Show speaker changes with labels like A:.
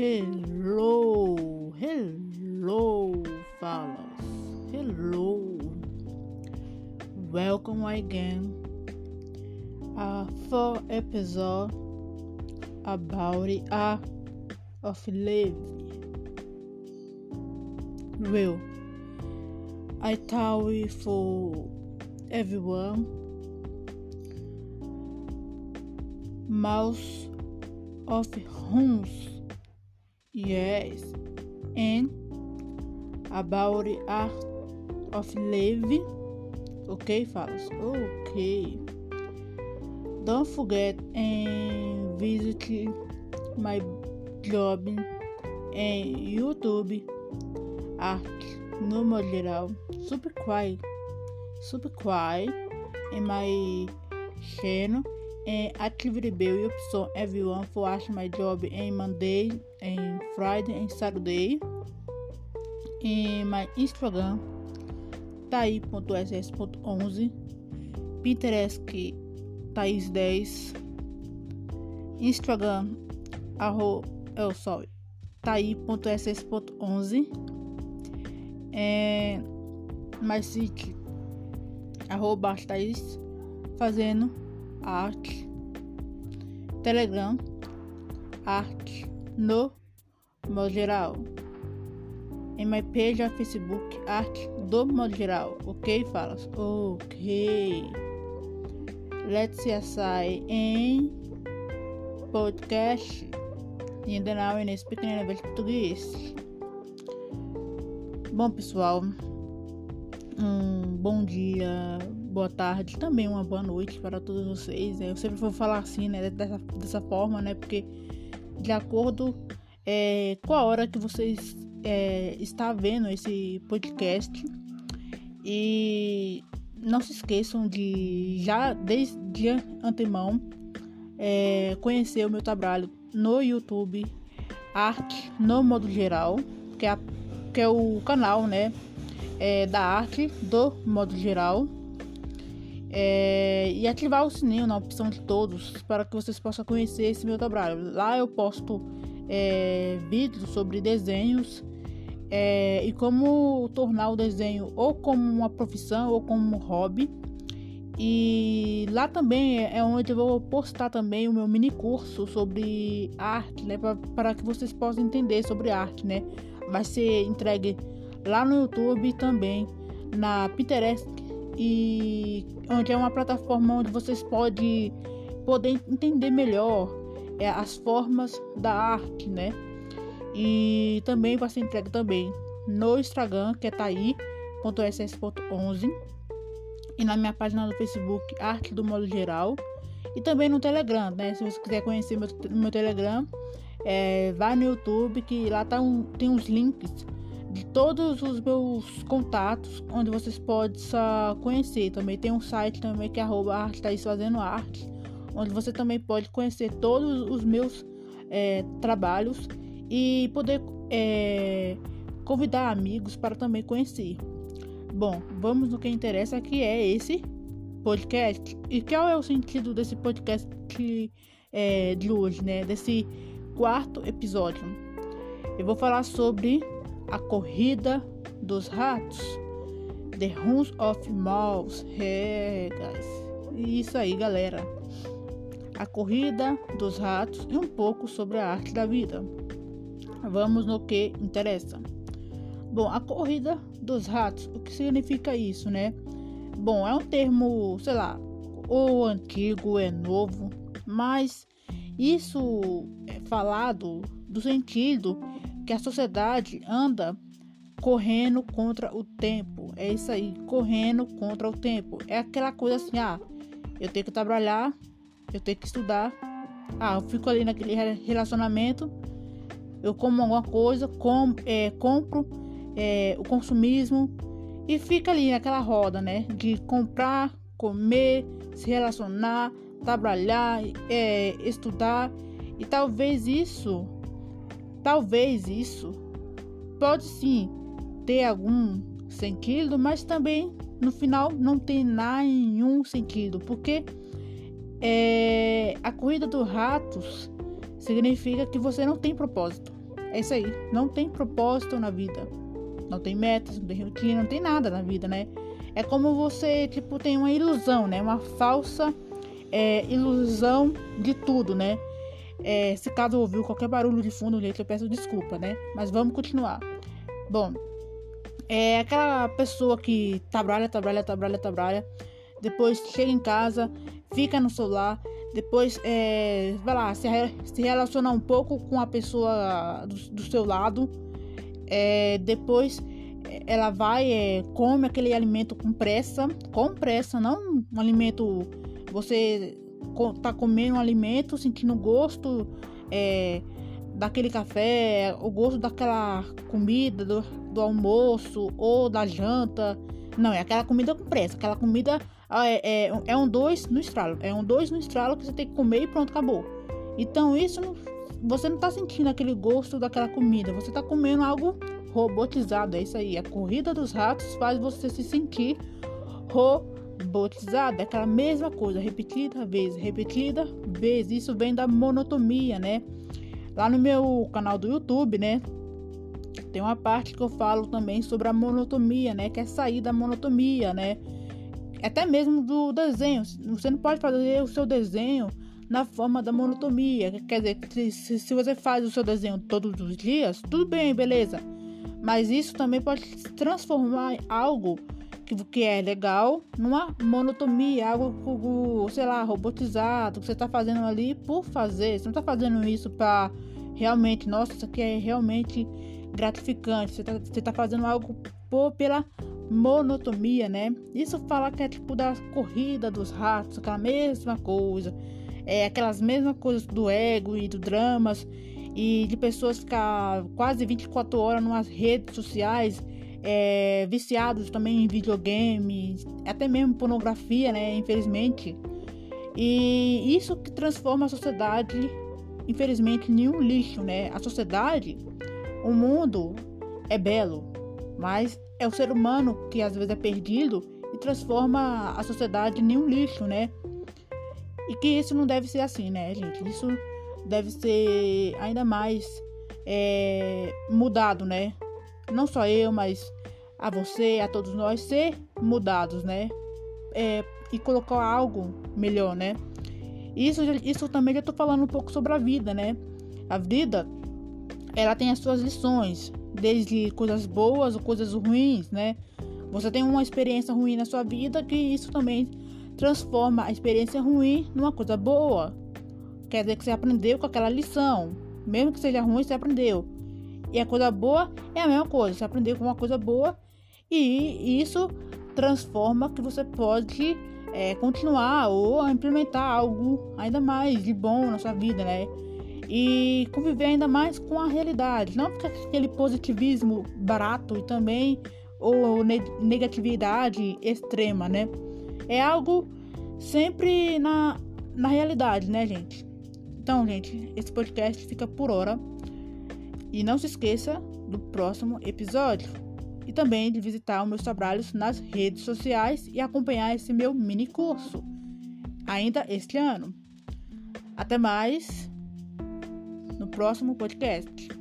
A: Hello, hello, fellas. Hello. Welcome again. Uh, A fourth episode about the art uh, of living. Well, I tell you for everyone. Mouse of homes. Yes, and about art of living. Okay, fellas. Okay. Don't forget and visit my job em YouTube arte no modo geral. Super quiet. Super quiet in my channel and activity bell option everyone for my job em Monday and Friday and Saturday. Em my Instagram thaí.ss.11 Pinterest Thaís10 Instagram arro, eu só thaí.ss.11 é, mais site arroba Thaís fazendo arte Telegram. Arte no modo geral. Em my page Facebook. Arte do modo geral. Ok falas ok. Let's see em podcast. Ainda não em speaking English português. Bom pessoal. Um bom dia boa tarde, também uma boa noite para todos vocês. Eu sempre vou falar assim, né, dessa, dessa forma, né, porque de acordo é, com a hora que vocês é, está vendo esse podcast e não se esqueçam de já desde antemão é, conhecer o meu trabalho no YouTube Arte no modo geral, que é, que é o canal, né, é, da arte do modo geral é, e ativar o sininho na opção de todos para que vocês possam conhecer esse meu trabalho. Lá eu posto é, vídeos sobre desenhos é, e como tornar o desenho ou como uma profissão ou como um hobby. E lá também é onde eu vou postar também o meu mini curso sobre arte, né, para que vocês possam entender sobre arte, né. Vai ser entregue lá no YouTube também na Pinterest e onde é uma plataforma onde vocês podem poder entender melhor é, as formas da arte, né? E também vai ser entregue também no Instagram, que é taí.ss.11 e na minha página do Facebook, Arte do Modo Geral, e também no Telegram, né? Se você quiser conhecer meu, meu Telegram, é, vai no YouTube que lá tá um, tem uns links de todos os meus contatos, onde vocês podem conhecer. Também tem um site também que é arroba arte, tá fazendo arte, onde você também pode conhecer todos os meus é, trabalhos e poder é, convidar amigos para também conhecer. Bom, vamos no que interessa, que é esse podcast. E qual é o sentido desse podcast é, de hoje, né? Desse quarto episódio. Eu vou falar sobre a Corrida dos Ratos. The Hunt of Mouse. É, guys. Isso aí, galera. A Corrida dos Ratos e um pouco sobre a arte da vida. Vamos no que interessa. Bom, a Corrida dos Ratos, o que significa isso, né? Bom, é um termo, sei lá, ou antigo, é novo, mas isso é falado do sentido que a sociedade anda correndo contra o tempo. É isso aí, correndo contra o tempo. É aquela coisa assim, ah, eu tenho que trabalhar, eu tenho que estudar. Ah, eu fico ali naquele relacionamento, eu como alguma coisa, com, é, compro é, o consumismo e fica ali naquela roda, né? De comprar, comer, se relacionar, trabalhar, é, estudar. E talvez isso Talvez isso pode sim ter algum sentido, mas também no final não tem nenhum sentido, porque é, a corrida dos ratos significa que você não tem propósito. É isso aí. Não tem propósito na vida. Não tem metas, não tem rotina, não tem nada na vida, né? É como você, tipo, tem uma ilusão, né? Uma falsa é, ilusão de tudo, né? É, se caso ouviu qualquer barulho de fundo, gente, eu peço desculpa, né? Mas vamos continuar. Bom, é aquela pessoa que trabalha, trabalha, trabalha, trabalha, depois chega em casa, fica no celular, depois é, vai lá, se, se relaciona um pouco com a pessoa do, do seu lado, é, depois ela vai, é, come aquele alimento com pressa, com pressa, não um alimento. Você tá comendo um alimento, sentindo o gosto é, daquele café, o gosto daquela comida, do, do almoço ou da janta. Não, é aquela comida com pressa, aquela comida é, é, é um dois no estralo, é um dois no estralo que você tem que comer e pronto, acabou. Então isso você não tá sentindo aquele gosto daquela comida, você tá comendo algo robotizado. É isso aí. A corrida dos ratos faz você se sentir robotizado. É aquela mesma coisa, repetida vez, repetida vez. Isso vem da monotonia, né? Lá no meu canal do YouTube, né? Tem uma parte que eu falo também sobre a monotonia, né? Que é sair da monotonia, né? Até mesmo do desenho. Você não pode fazer o seu desenho na forma da monotonia. Quer dizer, se, se você faz o seu desenho todos os dias, tudo bem, beleza. Mas isso também pode transformar algo que, que é legal numa monotonia, algo, sei lá, robotizado, que você está fazendo ali por fazer. Você não está fazendo isso para realmente, nossa, isso aqui é realmente gratificante. Você está tá fazendo algo por, pela monotonia, né? Isso fala que é tipo da corrida dos ratos, aquela mesma coisa. É aquelas mesmas coisas do ego e do dramas e de pessoas ficar quase 24 horas nas redes sociais, é, viciados também em videogames, até mesmo pornografia, né? Infelizmente. E isso que transforma a sociedade, infelizmente, em um lixo, né? A sociedade, o mundo é belo, mas é o ser humano que às vezes é perdido e transforma a sociedade em um lixo, né? E que isso não deve ser assim, né, gente? Isso deve ser ainda mais é, mudado, né? Não só eu, mas a você, a todos nós, ser mudados, né? É, e colocar algo melhor, né? Isso, isso também já tô falando um pouco sobre a vida, né? A vida, ela tem as suas lições, desde coisas boas ou coisas ruins, né? Você tem uma experiência ruim na sua vida que isso também transforma a experiência ruim numa coisa boa. Quer dizer que você aprendeu com aquela lição. Mesmo que seja ruim, você aprendeu. E a coisa boa é a mesma coisa. Você aprendeu com uma coisa boa e isso transforma que você pode é, continuar ou implementar algo ainda mais de bom na sua vida, né? E conviver ainda mais com a realidade. Não ficar aquele positivismo barato e também ou negatividade extrema, né? É algo sempre na, na realidade, né, gente? Então, gente, esse podcast fica por hora. E não se esqueça do próximo episódio. E também de visitar os meus trabalhos nas redes sociais e acompanhar esse meu mini curso ainda este ano. Até mais no próximo podcast.